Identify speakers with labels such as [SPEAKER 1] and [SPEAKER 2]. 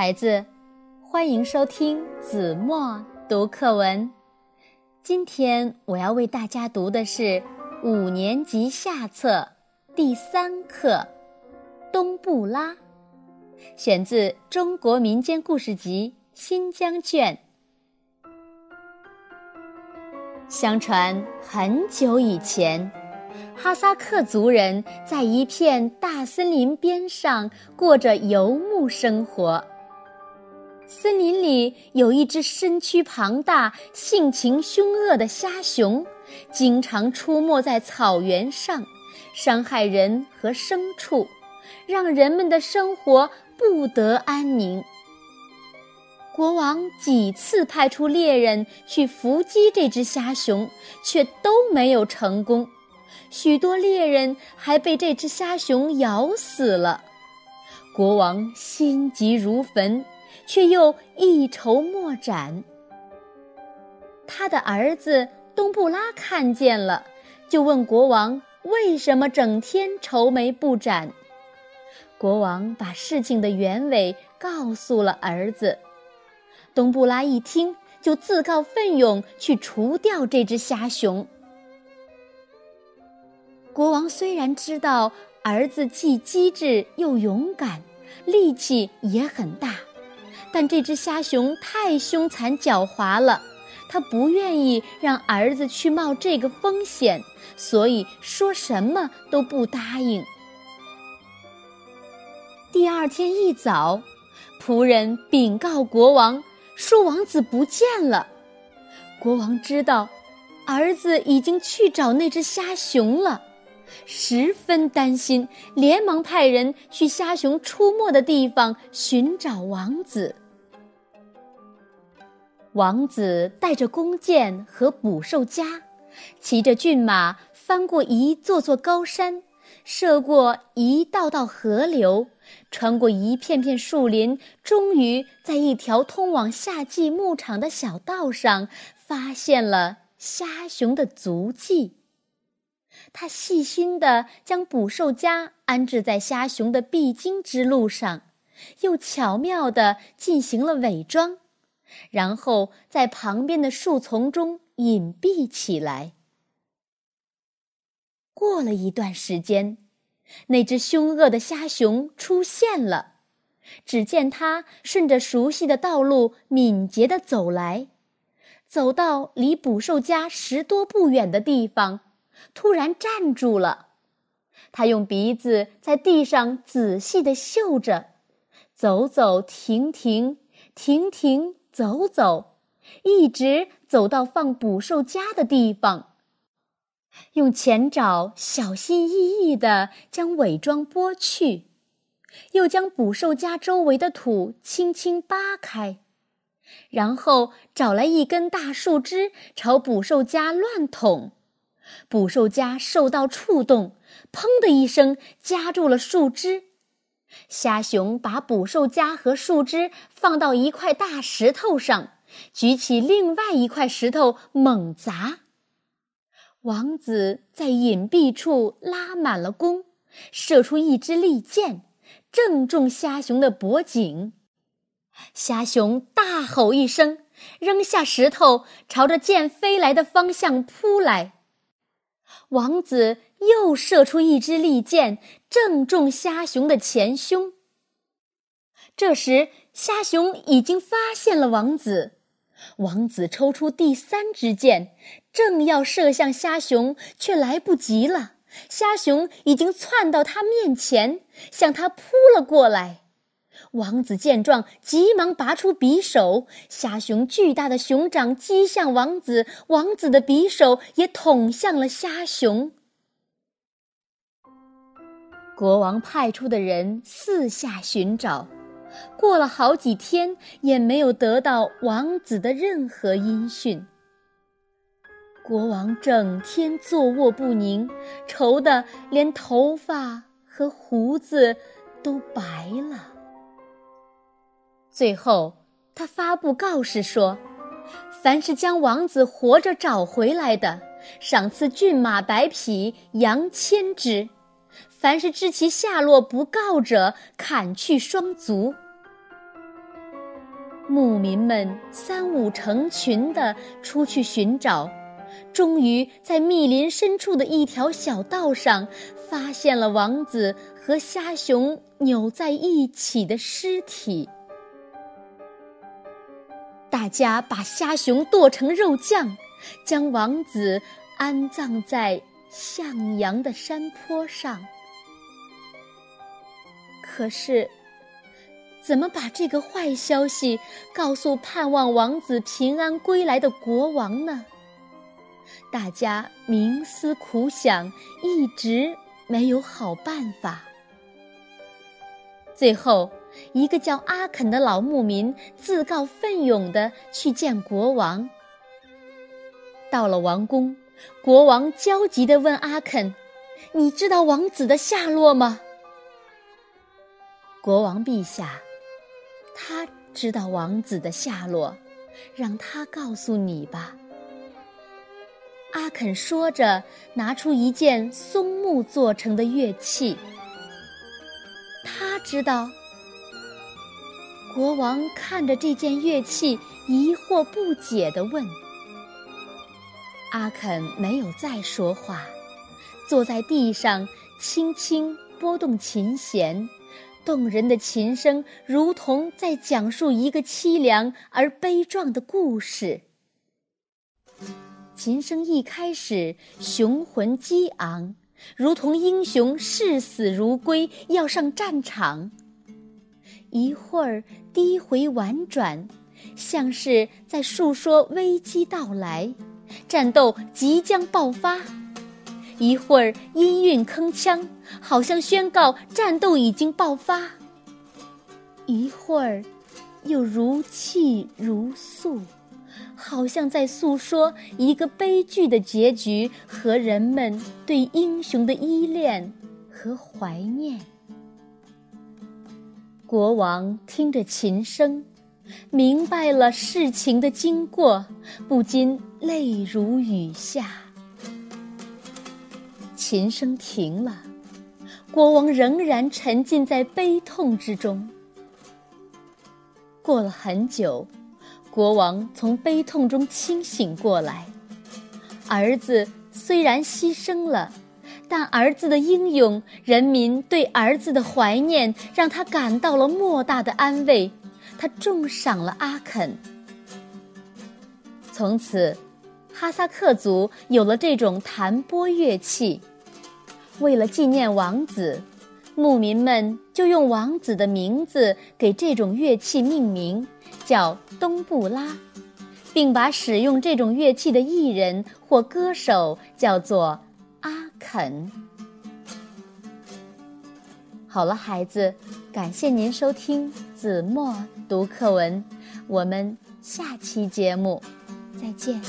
[SPEAKER 1] 孩子，欢迎收听子墨读课文。今天我要为大家读的是五年级下册第三课《东布拉》，选自《中国民间故事集》新疆卷。相传很久以前，哈萨克族人在一片大森林边上过着游牧生活。森林里有一只身躯庞大、性情凶恶的虾熊，经常出没在草原上，伤害人和牲畜，让人们的生活不得安宁。国王几次派出猎人去伏击这只虾熊，却都没有成功，许多猎人还被这只虾熊咬死了。国王心急如焚。却又一筹莫展。他的儿子东布拉看见了，就问国王：“为什么整天愁眉不展？”国王把事情的原委告诉了儿子。东布拉一听，就自告奋勇去除掉这只虾熊。国王虽然知道儿子既机智又勇敢，力气也很大。但这只虾熊太凶残狡猾了，他不愿意让儿子去冒这个风险，所以说什么都不答应。第二天一早，仆人禀告国王说王子不见了。国王知道儿子已经去找那只虾熊了，十分担心，连忙派人去虾熊出没的地方寻找王子。王子带着弓箭和捕兽夹，骑着骏马翻过一座座高山，涉过一道道河流，穿过一片片树林，终于在一条通往夏季牧场的小道上发现了虾熊的足迹。他细心地将捕兽夹安置在虾熊的必经之路上，又巧妙地进行了伪装。然后在旁边的树丛中隐蔽起来。过了一段时间，那只凶恶的虾熊出现了。只见它顺着熟悉的道路敏捷地走来，走到离捕兽夹十多步远的地方，突然站住了。他用鼻子在地上仔细地嗅着，走走停停，停停。走走，一直走到放捕兽夹的地方，用前爪小心翼翼地将伪装剥去，又将捕兽夹周围的土轻轻扒开，然后找来一根大树枝朝捕兽夹乱捅，捕兽夹受到触动，砰的一声夹住了树枝。虾熊把捕兽夹和树枝放到一块大石头上，举起另外一块石头猛砸。王子在隐蔽处拉满了弓，射出一支利箭，正中虾熊的脖颈。虾熊大吼一声，扔下石头，朝着箭飞来的方向扑来。王子又射出一支利箭，正中虾熊的前胸。这时，虾熊已经发现了王子。王子抽出第三支箭，正要射向虾熊，却来不及了。虾熊已经窜到他面前，向他扑了过来。王子见状，急忙拔出匕首。虾熊巨大的熊掌击向王子，王子的匕首也捅向了虾熊。国王派出的人四下寻找，过了好几天，也没有得到王子的任何音讯。国王整天坐卧不宁，愁得连头发和胡子都白了。最后，他发布告示说：“凡是将王子活着找回来的，赏赐骏马百匹，羊千只；凡是知其下落不告者，砍去双足。”牧民们三五成群地出去寻找，终于在密林深处的一条小道上，发现了王子和虾熊扭在一起的尸体。家把虾熊剁成肉酱，将王子安葬在向阳的山坡上。可是。怎么把这个坏消息告诉盼望王子平安归来的国王呢？大家冥思苦想，一直没有好办法。最后，一个叫阿肯的老牧民自告奋勇地去见国王。到了王宫，国王焦急地问阿肯：“你知道王子的下落吗？”国王陛下。他知道王子的下落，让他告诉你吧。阿肯说着，拿出一件松木做成的乐器。他知道。国王看着这件乐器，疑惑不解地问：“阿肯没有再说话，坐在地上，轻轻拨动琴弦。”动人的琴声，如同在讲述一个凄凉而悲壮的故事。琴声一开始，雄浑激昂，如同英雄视死如归，要上战场；一会儿低回婉转，像是在诉说危机到来，战斗即将爆发。一会儿音韵铿锵，好像宣告战斗已经爆发；一会儿又如泣如诉，好像在诉说一个悲剧的结局和人们对英雄的依恋和怀念。国王听着琴声，明白了事情的经过，不禁泪如雨下。琴声停了，国王仍然沉浸在悲痛之中。过了很久，国王从悲痛中清醒过来。儿子虽然牺牲了，但儿子的英勇，人民对儿子的怀念，让他感到了莫大的安慰。他重赏了阿肯。从此，哈萨克族有了这种弹拨乐器。为了纪念王子，牧民们就用王子的名字给这种乐器命名，叫东布拉，并把使用这种乐器的艺人或歌手叫做阿肯。好了，孩子，感谢您收听子墨读课文，我们下期节目再见。